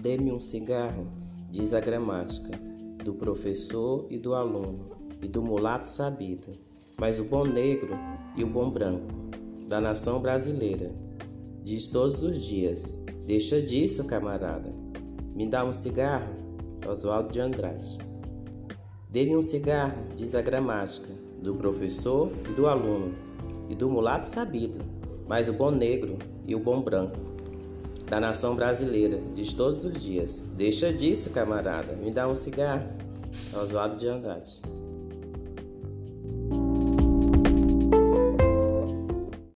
Dê-me um cigarro, diz a gramática, do professor e do aluno, e do mulato sabido, mas o bom negro e o bom branco, da nação brasileira, diz todos os dias: Deixa disso, camarada. Me dá um cigarro, Oswaldo de Andrade. Dê-me um cigarro, diz a gramática, do professor e do aluno, e do mulato sabido, mas o bom negro e o bom branco, da nação brasileira, diz todos os dias: Deixa disso, camarada, me dá um cigarro. Oswaldo de Andrade.